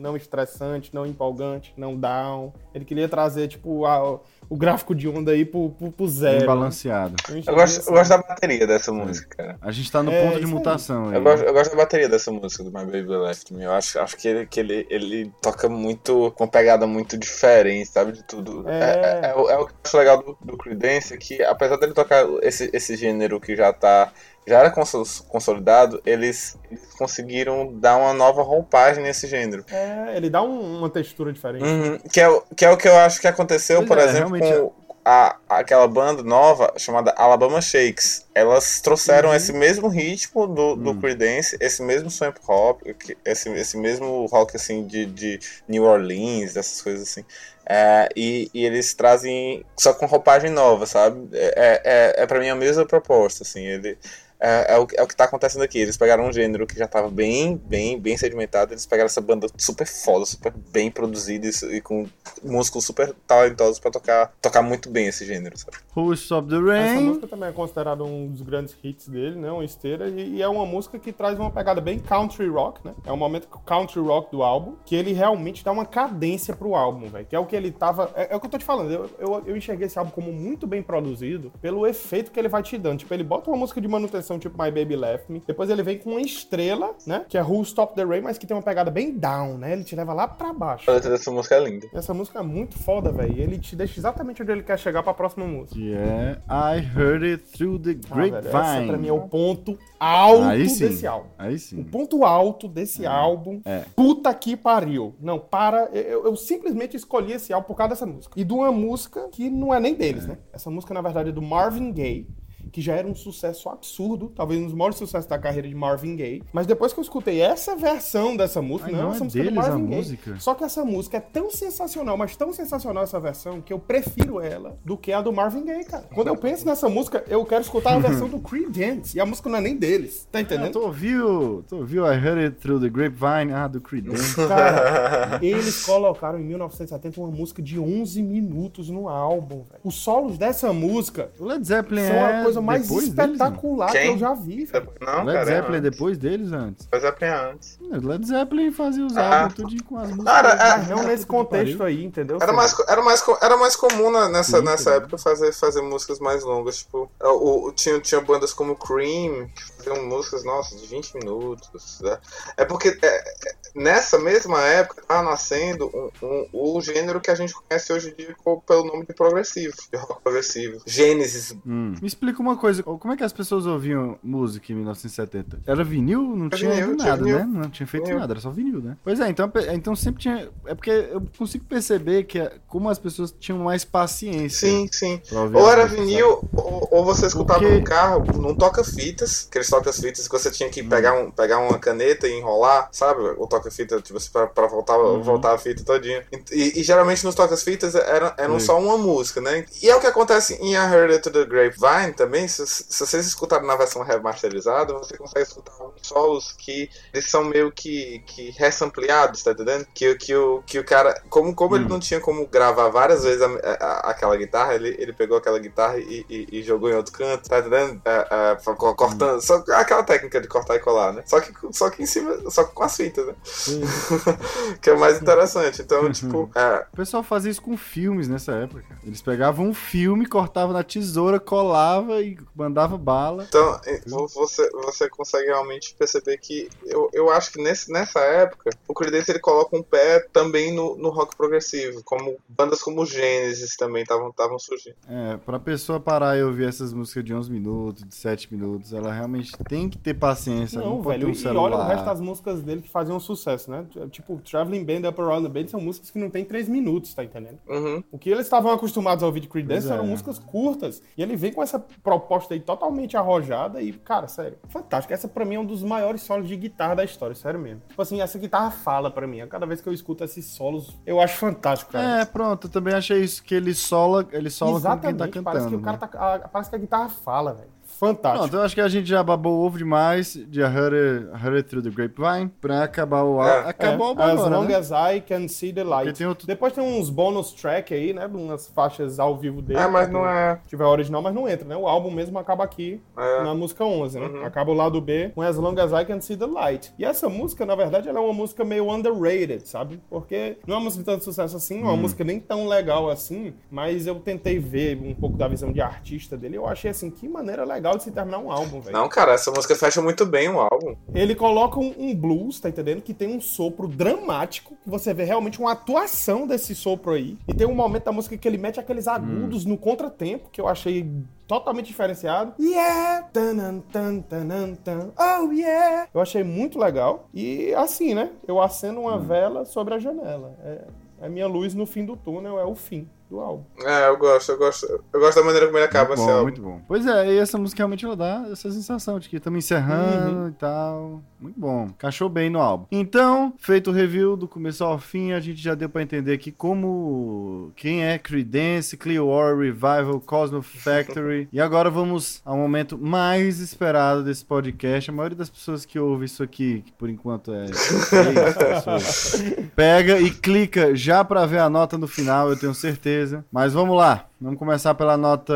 não estressante, não empolgante, não down. Ele queria trazer, tipo, a- o gráfico de onda aí pro, pro, pro Bem zero. balanceado. Eu Eu gosto, eu gosto da bateria dessa música, cara. A gente tá no É, ponto de isso aí. mutação aí. Eu gosto, eu gosto da bateria dessa música do My Baby Left Me. Eu acho, acho que, ele, que ele, ele toca muito, com uma pegada muito diferente, sabe? De tudo. É. É, é, é o- é o que eu acho legal do, do Creedence, que apesar dele tocar esse, esse gênero que já tá. Já era conso- consolidado, eles, conseguiram dar uma nova roupagem nesse gênero. É, ele dá um- uma textura diferente. Uhum, que, é, o- que é o que eu acho que aconteceu, Pois por é, exemplo, com a, aquela banda nova chamada Alabama Shakes. Elas trouxeram Uhum. esse mesmo ritmo do, do Hum. Creedence, esse mesmo swamp hop, esse, esse mesmo rock assim de, de New Orleans, essas coisas assim. É, e, e eles trazem só com roupagem nova, sabe? É, é, é para mim a mesma proposta, assim. Ele, é, é, o, é o que tá acontecendo aqui. Eles pegaram um gênero que já tava bem, bem, bem sedimentado. Eles pegaram essa banda super foda, super bem produzida e, e com músicos super talentosos pra tocar, tocar muito bem esse gênero, sabe? Who Stop the Essa Rain? música também é considerada um dos grandes hits dele, né? Uma esteira. E, e é uma música que traz uma pegada bem country rock, né? É um momento country rock do álbum, que ele realmente dá uma cadência pro álbum, velho. Que é o que ele tava. É, é o que eu tô te falando. Eu, eu, eu enxerguei esse álbum como muito bem produzido pelo efeito que ele vai te dando. Tipo, ele bota uma música de manutenção, tipo My Baby Left Me. Depois ele vem com uma estrela, né? Que é Who Stop the Rain, mas que tem uma pegada bem down, né? Ele te leva lá pra baixo. A letra dessa música é linda. Essa música é muito foda, velho. Ele te deixa exatamente onde ele quer chegar pra próxima música. Que é I Heard It Through the Ah, velho, Grapevine. essa pra mim é o ponto alto Aí sim. desse álbum. Aí O sim. ponto alto desse álbum. É. Puta que pariu. Não, para. Eu, eu simplesmente escolhi esse álbum por causa dessa música. E de uma música que não é nem deles, né? Essa música, na verdade, é do Marvin Gaye. Que já era um sucesso absurdo, talvez um dos maiores sucessos da carreira de Marvin Gaye. Mas depois que eu escutei essa versão dessa música, Ai, não, não essa é música é do deles a Marvin Gaye. música? Só que essa música é tão sensacional, mas tão sensacional essa versão, que eu prefiro ela do que a do Marvin Gaye, cara. Quando eu penso nessa música, eu quero escutar a versão do Creedence. E a música não é nem deles, tá Ah, entendendo? tu ouviu? Tu ouviu I Heard It Through the Grapevine? Ah, do Creedence. Cara, eles colocaram em 1970 uma música de 11 minutos no álbum, velho. Os solos dessa música O Led Zeppelin são é a coisa mais depois deles, espetacular que Quem? eu já vi, velho. Não, Led cara. Zeppelin é antes. depois deles antes? Led Zeppelin é antes. O Led Zeppelin fazia os Ah. álbuns tudinho com as músicas. Cara, é- Mas não nesse contexto aí, entendeu? Era mais, era mais, era mais comum na- nessa, Sim, nessa época fazer, fazer músicas mais longas. Tipo, o, o- tinha, tinha bandas como Cream, que faziam músicas, nossa, de 20 minutos. né? É porque é, é, nessa mesma época tava nascendo um, um- o gênero que a gente conhece hoje em dia co- pelo nome de progressivo, de rock progressivo. Gênesis. Hum. Me explica uma coisa, como é que as pessoas ouviam música em 1970? Era vinil? Não Era tinha vinil, tinha nada, vinil. né? Não tinha feito Vinil. nada, era só vinil, né? Pois é, então, então sempre tinha. É porque eu consigo perceber que é- como as pessoas tinham mais paciência. Sim, sim. Ou era vinil, ou, ou você escutava Porque- no carro, num toca-fitas, aqueles toca-fitas que você tinha que pegar, um, pegar uma caneta e enrolar, sabe? O toca-fita, tipo assim, pra, pra voltar, Uhum. voltar a fita todinha. E, e geralmente nos toca-fitas eram, eram Sim. só uma música, né? E é o que acontece em I Heard It to the Grapevine também, se, se vocês escutarem na versão remasterizada, você consegue escutar uns solos que eles são meio que, que ressampliados, tá entendendo? Que, que, o, que o cara, como, como ele Hum. não tinha como gravar várias vezes a- a- aquela guitarra, ele, ele pegou aquela guitarra e, e- e jogou em outro canto, tá entendendo? É, é, cortando, só aquela técnica de cortar e colar, né? Só que, só que em cima, só que com as fitas, né? Sim. que é mais interessante. Então, tipo, é, O pessoal fazia isso com filmes nessa época. Eles pegavam um filme, cortavam na tesoura, colava e mandava bala. Então, vo- você, você consegue realmente perceber que eu, eu acho que nesse, nessa época o Creedence ele coloca um pé também no, no rock progressivo, como bandas como Genesis também estavam surgindo. É, pra pessoa parar e ouvir essas músicas de 11 minutos, de 7 minutos, ela realmente gente tem que ter paciência. Não, não velho, um e olha o resto das músicas dele que faziam sucesso, né? Tipo, Traveling Band, Up Around the Band são músicas que não tem três minutos, tá entendendo? Uhum. O que eles estavam acostumados a ouvir de Creedence eram é. músicas curtas. E ele vem com essa proposta aí totalmente arrojada e, cara, sério, fantástico. Essa pra mim é um dos maiores solos de guitarra da história, sério mesmo. Tipo assim, essa guitarra fala pra mim. Cada vez que eu escuto esses solos, eu acho fantástico, cara. É, pronto, eu também achei isso, que ele sola, ele sola Exatamente, com quem tá cantando. Parece que o cara né? tá. A, parece que a guitarra fala, velho fantástico. Pronto, eu acho que a gente já babou o ovo demais de A Hurry, Through the Grapevine pra acabar o álbum. É, Acabou é. o álbum As agora, Long né? as I Can See the Light. Tem outro... Depois tem uns bônus track aí, né? Umas faixas ao vivo dele. É, mas não é... tiver original, mas não entra, né? O álbum mesmo acaba aqui é. na música 11, né? Uhum. Acaba o lado B com As Long as I Can See the Light. E essa música, na verdade, ela é uma música meio underrated, sabe? Porque não é uma música de tanto sucesso assim, não é uma uhum. música nem tão legal assim, mas eu tentei ver um pouco da visão de artista dele. Eu achei assim, que maneira legal de se terminar um álbum velho. Não, cara, essa música fecha muito bem o álbum. Ele coloca um, um, blues, tá entendendo? Que tem um sopro dramático, que você vê realmente uma atuação desse sopro aí. E tem um momento da música que ele mete aqueles agudos hum. no contratempo, que eu achei totalmente diferenciado. Yeah! Tanan, tan, tanan, tan, oh yeah! Eu achei muito legal. E assim, né? Eu acendo uma hum. vela sobre a janela. É, é minha luz no fim do túnel, é o fim do álbum. É, eu gosto, eu gosto. Eu gosto da maneira como ele acaba muito esse bom, Muito bom. Pois é, e essa música realmente ela dá essa sensação de que estamos encerrando uhum. e tal. Muito bom. Cachou bem no álbum. Então, feito o review do começo ao fim, a gente já deu para entender aqui como quem é Creedence, Clearwater Revival, Cosmo Factory. e agora vamos ao momento mais esperado desse podcast. A maioria das pessoas que ouve isso aqui, que por enquanto é pessoas, pega e clica já para ver a nota no final, eu tenho certeza Beleza. Mas vamos lá. Vamos começar pela nota.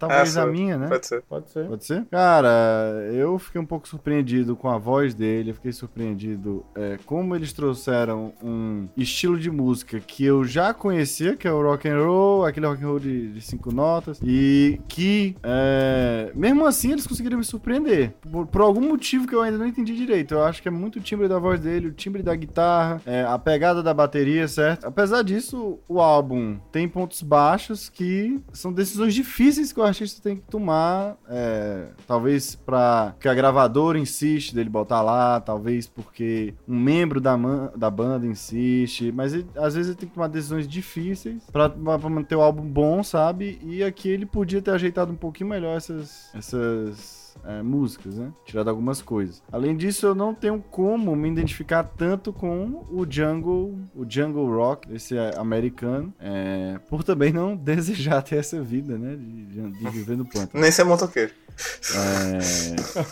Talvez a minha, né? Pode ser. Pode ser. Pode ser? Cara, eu fiquei um pouco surpreendido com a voz dele. Eu fiquei surpreendido é, como eles trouxeram um estilo de música que eu já conhecia, que é o rock and roll, aquele rock and roll de, de cinco notas. E que, é, mesmo assim, eles conseguiram me surpreender. Por, por, algum motivo que eu ainda não entendi direito. Eu acho que é muito o timbre da voz dele, o timbre da guitarra, é, a pegada da bateria, certo? Apesar disso, o álbum tem pontos baixos que são decisões difíceis que o artista tem que tomar, é, talvez para que a gravadora insiste dele botar lá, talvez porque um membro da, da banda insiste, mas ele, às vezes ele tem que tomar decisões difíceis para manter o álbum bom, sabe? E aqui ele podia ter ajeitado um pouquinho melhor essas, essas é, músicas, né? Tirado algumas coisas. Além disso, eu não tenho como me identificar tanto com o jungle, o jungle rock, esse americano, é, por também não desejar ter essa vida, né? De, de viver no pântano. Nem ser motoqueiro. É...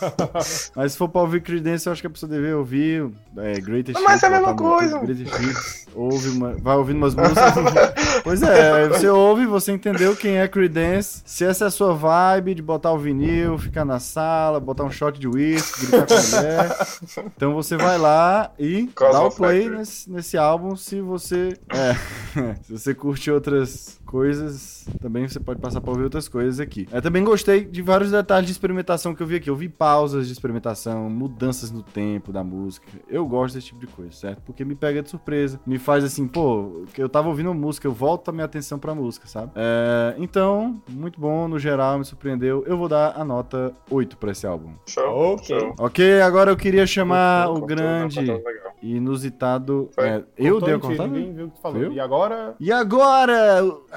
Mas se for pra ouvir Creedence, eu acho que a pessoa deve ouvir é, Greatest Mas Hits, é a mesma coisa. Greatest Hits, ouve uma... vai ouvindo umas músicas. pois é, você ouve, você entendeu quem é Creedence. Se essa é a sua vibe de botar o vinil, ficar na sala, botar um shot de whisky, gritar com a mulher. Então você vai lá e dá o play nesse, nesse, álbum se você. É, se você curte outras coisas, também você pode passar para ouvir outras coisas aqui. Eu também gostei de vários detalhes de experimentação que eu vi aqui. Eu vi pausas de experimentação, mudanças no tempo da música. Eu gosto desse tipo de coisa, certo? Porque me pega de surpresa. Me faz assim, pô, eu tava ouvindo música, eu volto a minha atenção pra música, sabe? É, então, muito bom, no geral, me surpreendeu. Eu vou dar a nota 8 pra esse álbum. Show, ok. Ok, agora eu queria chamar o grande e inusitado. É, eu dei a falou. E agora? E agora,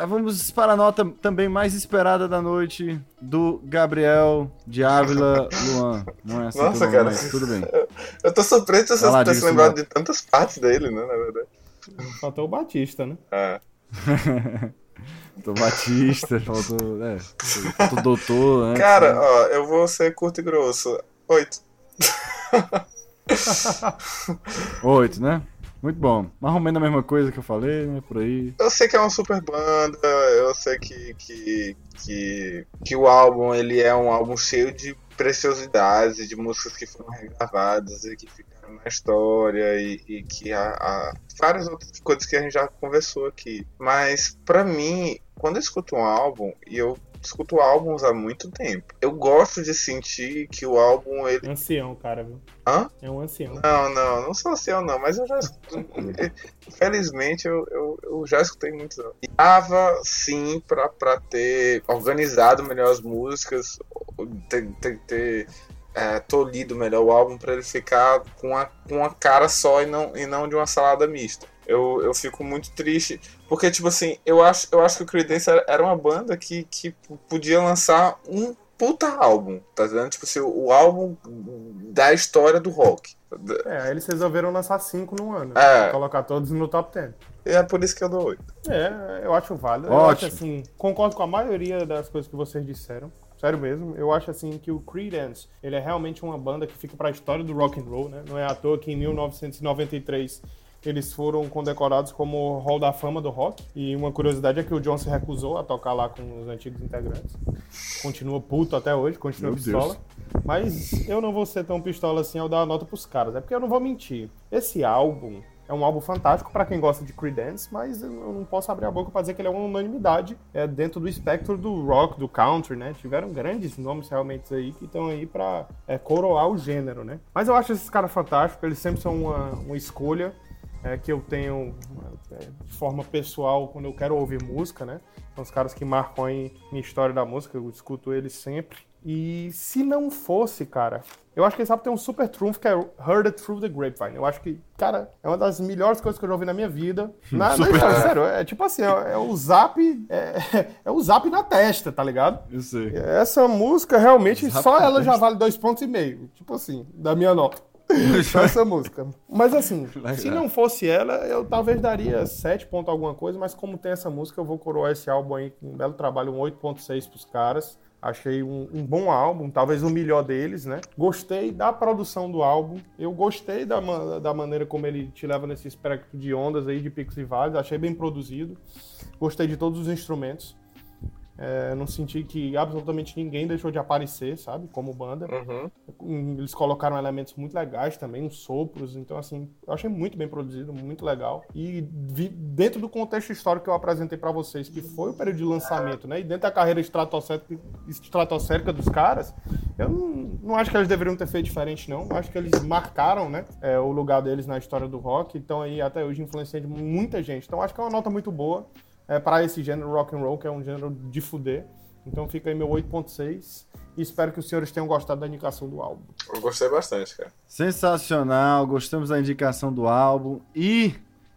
vamos para a nota também mais esperada da noite do Gabriel de Ávila Luan. Não é assim Nossa, cara. Mas tudo bem. Eu tô surpreso de você ter se lembrado de tantas partes dele, né, na verdade. Faltou o Batista, né? É. Faltou Batista, faltou. É, faltou doutor, né? Cara, ó, eu vou ser curto e grosso. Oito. Oito, né? Muito bom. Mais ou menos a mesma coisa que eu falei, né? Por aí. Eu sei que é uma super banda, eu sei que, que, que, que o álbum ele é um álbum cheio de preciosidades, de músicas que foram regravadas e que ficaram na história e, e que há, há, várias outras coisas que a gente já conversou aqui. Mas para mim, quando eu escuto um álbum e eu escuto álbuns há muito tempo. Eu gosto de sentir que o álbum ele. Ancião, cara, viu? Hã? É um ancião. Não, não, não sou ancião, não, mas eu já Infelizmente eu, eu, eu, já escutei muito. E dava sim pra, pra ter organizado melhor as músicas, ter, ter, ter é, tolhido melhor o álbum para ele ficar com uma, com uma cara só e não, e não de uma salada mista. Eu, eu fico muito triste, porque, tipo assim, eu acho, eu acho que o Creedence era uma banda que, que podia lançar um puta álbum, tá vendo? Tipo assim, o, álbum da história do rock. É, eles resolveram lançar cinco no ano. É. Colocar todos no top 10. E é por isso que eu dou oito. É, eu acho válido. Ótimo. Eu acho assim, concordo com a maioria das coisas que vocês disseram. Sério mesmo, eu acho assim que o Creedence, ele é realmente uma banda que fica para a história do rock and roll, né? Não é à toa que em 1993 eles foram condecorados como Hall da Fama do Rock. E uma curiosidade é que o John se recusou a tocar lá com os antigos integrantes. Continua puto até hoje, continua Meu pistola. Mas eu não vou ser tão pistola assim ao dar a nota pros caras. É porque eu não vou mentir. Esse álbum é um álbum fantástico para quem gosta de Creedence, mas eu não posso abrir a boca para dizer que ele é uma unanimidade é, dentro do espectro do rock, do country, né? Tiveram grandes nomes realmente aí que estão aí para é, coroar o gênero, né? Mas eu acho esses caras fantásticos, eles sempre são uma, uma escolha é, que eu tenho é, de forma pessoal quando eu quero ouvir música, né? São os caras que marcam aí minha história da música, eu escuto eles sempre. E se não fosse, cara, eu acho que esse álbum tem um super trunfo que é Heard It Through the Grapevine. Eu acho que, cara, é uma das melhores coisas que eu já ouvi na minha vida. Na, na história, sério, é tipo assim, é, é o zap, é, é o zap na testa, tá ligado? Eu sei. Essa música realmente, Zap só ela já vale dois pontos e meio. Tipo assim, da minha nota. Essa música. Mas assim, Legal. se não fosse ela, eu talvez daria 7 pontos alguma coisa, mas como tem essa música, eu vou coroar esse álbum aí com um belo trabalho, um 8.6 pros caras. Achei um, um bom álbum, talvez o melhor deles, né? Gostei da produção do álbum. Eu gostei da, da maneira como ele te leva nesse espectro de ondas aí, de picos e vales. Achei bem produzido. Gostei de todos os instrumentos. É, não senti que absolutamente ninguém deixou de aparecer, sabe? Como banda. Uhum. Eles colocaram elementos muito legais também, uns sopros. Então, assim, eu achei muito bem produzido, muito legal. E vi- dentro do contexto histórico que eu apresentei pra vocês, que foi o período de lançamento, né? E dentro da carreira estratosférica, estratosférica dos caras, eu não, não acho que eles deveriam ter feito diferente, não. Eu acho que eles marcaram, né? é, o lugar deles na história do rock. Então, aí, até hoje, influenciando muita gente. Então, acho que é uma nota muito boa é, para esse gênero rock and roll, que é um gênero de fuder. Então fica aí meu 8.6 e espero que os senhores tenham gostado da indicação do álbum. Eu gostei bastante, cara. Sensacional, gostamos da indicação do álbum e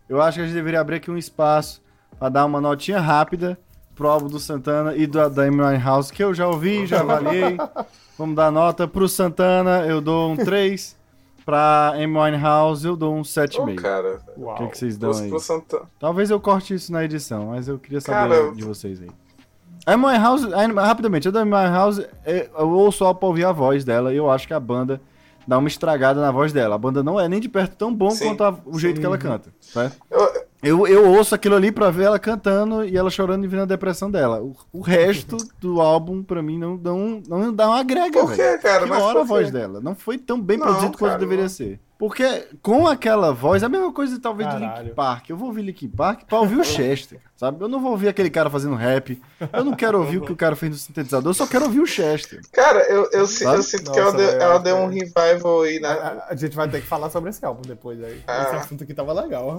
eu acho que a gente deveria abrir aqui um espaço para dar uma notinha rápida pro álbum do Santana e do, da Amy House que eu já ouvi, já avaliei. Vamos dar nota pro Santana, eu dou um 3. Pra Amy House eu dou um Ô, 7,5. cara, Uau. O que, que vocês dão aí? Talvez eu corte isso na edição, mas eu queria saber Cara, de vocês aí. A Amy House, a Amy- rapidamente, a Amy House, é, eu ouço só pra ouvir a voz dela e eu acho que a banda dá uma estragada na voz dela. A banda não é nem de perto tão bom Sim. quanto a- o jeito que ela canta, certo? Eu- Eu, eu ouço aquilo ali pra ver ela cantando e ela chorando e vendo a depressão dela. O, o resto do álbum, pra mim, não, não, não dá uma agrega, Por quê, cara? Hora a voz dela. Não foi tão bem Não, produzido quanto deveria não. ser. Porque com aquela voz, é a mesma coisa talvez do Caralho. Linkin Park. Eu vou ouvir Linkin Park pra ouvir o Chester, sabe? Eu não vou ouvir aquele cara fazendo rap. Eu não quero ouvir o que o cara fez no sintetizador, eu só quero ouvir o Chester. Cara, eu, eu, eu sinto Nossa, que ela deu, ela deu cara. um revival aí, A, né? a- a gente vai ter que falar sobre esse álbum depois aí. Ah. Esse assunto aqui tava legal.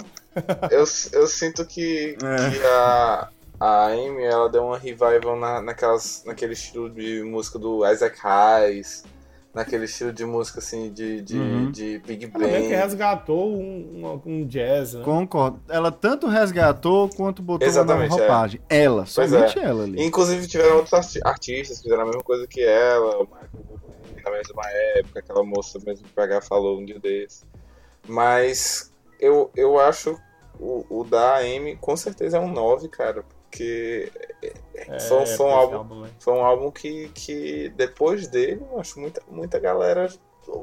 Eu, eu sinto que, É. que a, a Amy ela deu uma revival na, naquelas, naquele estilo de música do Isaac Hayes, naquele estilo de música assim de, de, Uhum. de Big Ela meio que Bang. resgatou um, um, um jazz, né? Concordo. Ela tanto resgatou quanto botou uma Exatamente, é. roupagem. Ela, Pois somente é. ela ali. Inclusive tiveram outros arti- artistas que fizeram a mesma coisa que ela, o Michael na mesma época, aquela moça mesmo que o PH falou um dia desse. Mas eu, eu acho o, o da Amy com certeza é um 9, cara, porque É, foi, foi um esse álbum né? Foi um álbum que, que depois dele, eu acho muita, muita galera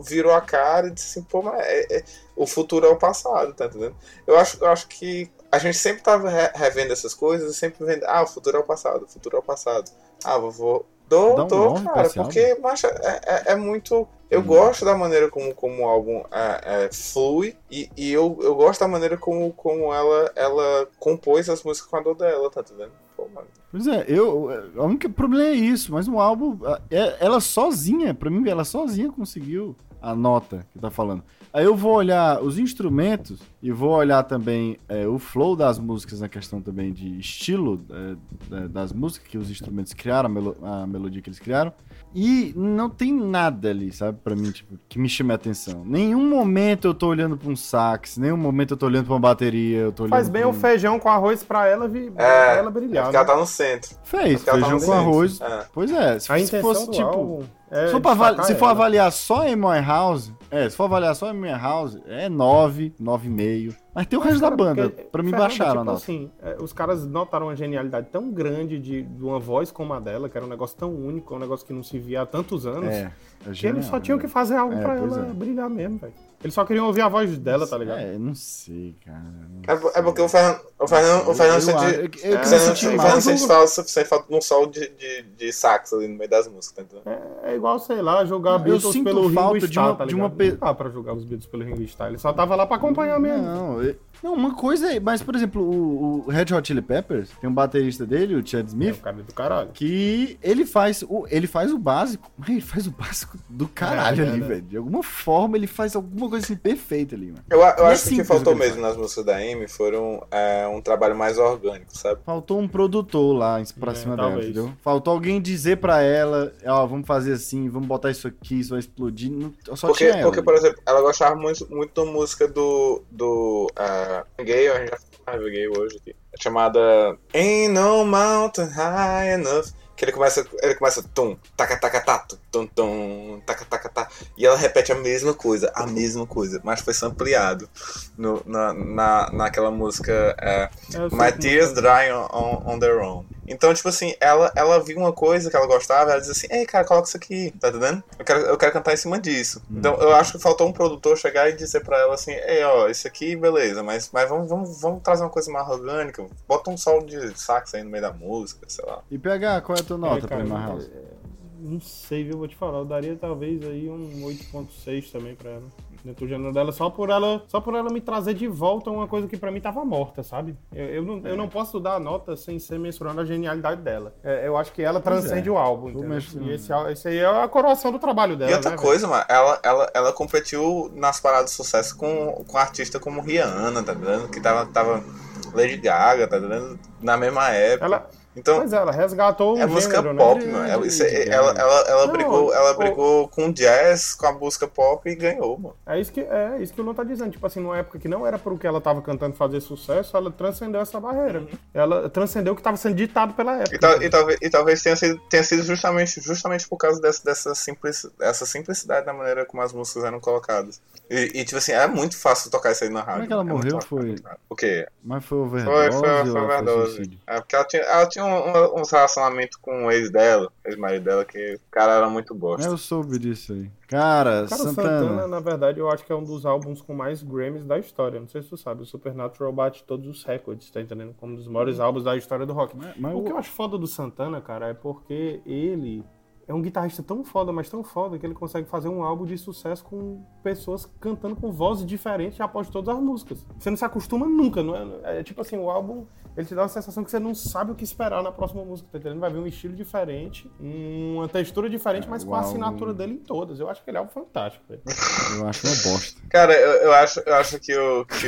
virou a cara e disse assim, pô, mas é- é- o futuro é o passado, tá entendendo? Eu acho, eu acho que a gente sempre tava re- revendo essas coisas e sempre vendo, ah, o futuro é o passado, o futuro é o passado. Ah, vovô. Dou, um dou, cara, porque macho, é, é, é muito. Eu Hum. gosto da maneira como, como o álbum é, é, flui e, e eu, eu gosto da maneira como, como ela, ela compôs as músicas com a dor dela, tá entendendo? Pô, mano. Pois é, eu, o único problema é isso, mas o álbum, é, ela sozinha, pra mim, ela sozinha conseguiu a nota que tá falando. Aí eu vou olhar os instrumentos e vou olhar também é, o flow das músicas na questão também de estilo é, das músicas que os instrumentos criaram, a, melo a, melodia que eles criaram. E não tem nada ali, sabe, pra mim, tipo, que me chame a atenção. Nenhum momento eu tô olhando pra um sax, nenhum momento eu tô olhando pra uma bateria, eu tô olhando Faz bem pra o feijão com arroz pra ela, vi, É, ela brilhar. É porque né? ela tá no centro. Fez, Porque ela tá feijão no com centro. arroz. É. Pois é, se, A se fosse do tipo. álbum é Se for, avali- se for avaliar só a Amy House, é, se for avaliar só a Amy House, é 9, 9,5. Mas tem o resto da banda. Pra mim Fernanda, baixaram tipo assim, é, os caras notaram uma genialidade tão grande de, de uma voz como a dela, que era um negócio tão único, um negócio que não se via há tantos anos, É, é que genial, eles só tinham né? que fazer algo É, pra ela é. brilhar mesmo, velho. Eles só queriam ouvir a voz dela, tá ligado? É, não sei, cara. não É, po- é sei. porque o Fernando, o Fernando, o Fernando eu, sente. eu, eu, eu É, sente falta, sente falta de um sol de, de, de sax ali no meio das músicas, tá entendendo? É, é igual, sei lá, jogar Eu Beatles sinto pelo falta Ringo de uma- Starr, tá de uma ligado? pe- Não dá pra jogar os Beatles pelo Ringo Starr, ele só tava lá pra acompanhar mesmo. Não, eu- não, uma coisa é. Mas, por exemplo, o, o Red Hot Chili Peppers, tem um baterista dele, o Chad É, Smith, o cara do caralho. que ele faz o, ele faz o básico, mas ele faz o básico do caralho É, ali, né? velho. De alguma forma ele faz alguma coisa assim perfeita ali, mano. Eu, eu é acho que o que simples faltou que mesmo nas músicas da Amy foram é, um trabalho mais orgânico, sabe? Faltou um produtor lá pra É, cima dela, talvez. entendeu? Faltou alguém dizer pra ela, ó, vamos fazer assim, vamos botar isso aqui, isso vai explodir. Não- Só Porque, tinha ela. porque por exemplo, ela gostava muito, muito da música do. do uh, Gay, a gente já falou Gay hoje aqui. É chamada Ain't No Mountain High Enough. Que ele começa, ele começa tum, taca taca tá, tum tum, taca taca tá. E ela repete a mesma coisa, a mesma coisa, mas foi sampleado no, na, na, naquela música é, É, My como Tears. Dry on, on Their Own. Então, tipo assim, ela, ela viu uma coisa que ela gostava, ela diz assim, ei, cara, coloca isso aqui, tá entendendo? Eu quero, eu quero cantar em cima disso. Hum. Então, eu acho que faltou um produtor chegar e dizer pra ela assim, ei, ó, isso aqui, beleza, mas, mas vamos, vamos, vamos trazer uma coisa mais orgânica, bota um solo de sax aí no meio da música, sei lá. E PH, qual é a tua nota É, pra cara, Emma House? é, Não sei, viu? Vou te falar. Eu daria talvez aí um 8.6 também pra ela. Dentro do gênero dela, só por ela, só por ela me trazer de volta uma coisa que pra mim tava morta, sabe? Eu, eu, não, eu não posso dar a nota sem ser mensurando a genialidade dela. É, eu acho que ela transcende é. o álbum. E esse, esse aí é a coroação do trabalho dela, e outra né, coisa, mano, ela, ela, ela competiu nas paradas de sucesso com, com artista como Rihanna, tá entendendo? Que tava, tava Lady Gaga, tá entendendo? Na mesma época. Ela, Então, pois é, ela resgatou o É música gênero, pop, né? mano. Ela, isso é- Lady ela, ela, ela Não, brigou, ela o- brigou com jazz, com a música pop e ganhou, mano. É isso que é isso que o Luan tá dizendo. Tipo assim, numa época que não era pro que ela tava cantando fazer sucesso, ela transcendeu essa barreira. Ela transcendeu o que tava sendo ditado pela época. E, tal- e talvez, e talvez tenha sido, tenha sido justamente, justamente por causa dessa, dessa, simplici- dessa simplicidade na maneira como as músicas eram colocadas. E, e, tipo assim, é muito fácil tocar isso aí na rádio. é que ela é muito morreu? Foi- O quê? Mas foi overdose Foi, foi, foi foi overdose. suicídio? É porque ela tinha, ela tinha um, um, uns relacionamentos com o ex dela, ex-marido dela, que o cara era muito bosta. Eu soube disso aí. Cara, Cara, o Santana. Santana, na verdade, eu acho que é um dos álbuns com mais Grammys da história. Não sei se tu sabe, o Supernatural bate todos os recordes, tá entendendo? Como um dos maiores álbuns da história do rock. Mas- mas o o- que eu acho foda do Santana, cara, é porque ele é um guitarrista tão foda, mas tão foda, que ele consegue fazer um álbum de sucesso com pessoas cantando com vozes diferentes após todas as músicas. Você não se acostuma nunca, não é? É tipo assim, o álbum, ele te dá uma sensação que você não sabe o que esperar na próxima música, tá entendendo? Vai vir um estilo diferente, uma textura diferente, É, mas com a álbum- assinatura dele em todas. Eu acho que ele é algo fantástico, velho. Eu acho uma bosta. Cara, eu, eu acho, eu acho que o. Que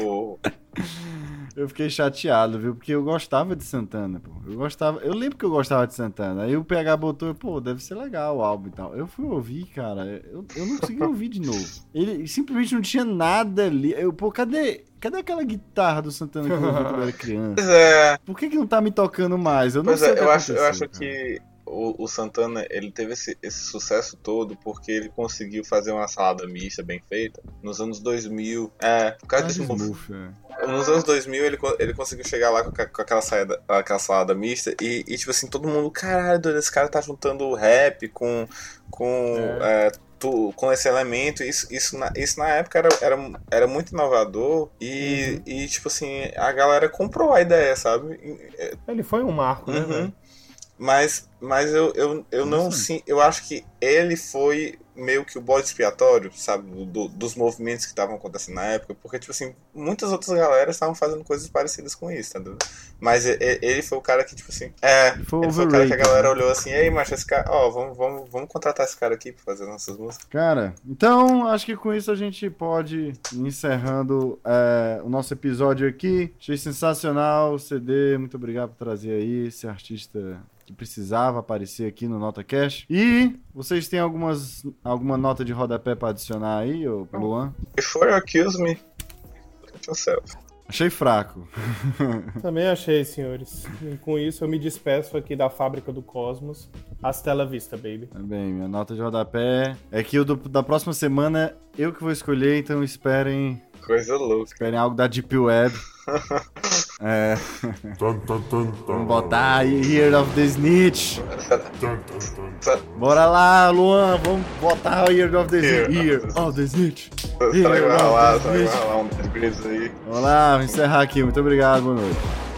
o, o- Eu fiquei chateado, viu? Porque eu gostava de Santana, pô. Eu gostava. Eu lembro que eu gostava de Santana. Aí o PH botou, pô, deve ser legal o álbum e tal. Eu fui ouvir, cara. Eu, eu não consegui ouvir de novo. Ele simplesmente não tinha nada ali. Eu, pô, cadê. Cadê aquela guitarra do Santana que eu ouvi quando eu era criança? Pois é, Por que, que não tá me tocando mais? Eu não Pois sei é, eu acho, eu acho cara. que o, o Santana ele teve esse, esse sucesso todo porque ele conseguiu fazer uma salada mista bem feita nos anos 2000. É, por causa desse smooth, é. Nos anos 2000 ele, ele conseguiu chegar lá com, com aquela, saída, aquela salada mista e, e, tipo assim, todo mundo, caralho, doido, esse cara tá juntando o rap com. com é, tu- com esse elemento, isso, isso, na, isso na época era, era, era muito inovador e, e, tipo assim, a galera comprou a ideia, sabe? E, Ele foi um marco, né, Uhum. velho? Mas, mas eu, eu, eu não sim, eu acho que ele foi meio que o bode expiatório, sabe? Do, dos movimentos que estavam acontecendo na época, porque, tipo assim, muitas outras galeras estavam fazendo coisas parecidas com isso, entendeu? Mas ele foi o cara que, tipo assim. É, foi ele foi o cara que a galera olhou assim, ei, macho, esse cara, ó, vamos, vamos, vamos contratar esse cara aqui pra fazer nossas músicas. Cara, então acho que com isso a gente pode ir encerrando é, o nosso episódio aqui. Achei sensacional o CD, muito obrigado por trazer aí esse artista que precisava aparecer aqui no Nota Cash. E vocês têm algumas, alguma nota de rodapé para adicionar aí, ô Luan? Before you accuse me, yourself. Achei fraco. Também achei, senhores. E com isso eu me despeço aqui da fábrica do Cosmos. Hasta la vista, baby. Bem, minha nota de rodapé é que o do, da próxima semana eu que vou escolher, então esperem. Coisa louca. Esperem algo da Deep Web. É. Vamos botar Year of the Snitch. Bora lá, Luan. Vamos botar Year of the Snitch. Year of the Snitch. Year of the Snitch. Vamos lá, vamos encerrar aqui. Muito obrigado, boa noite.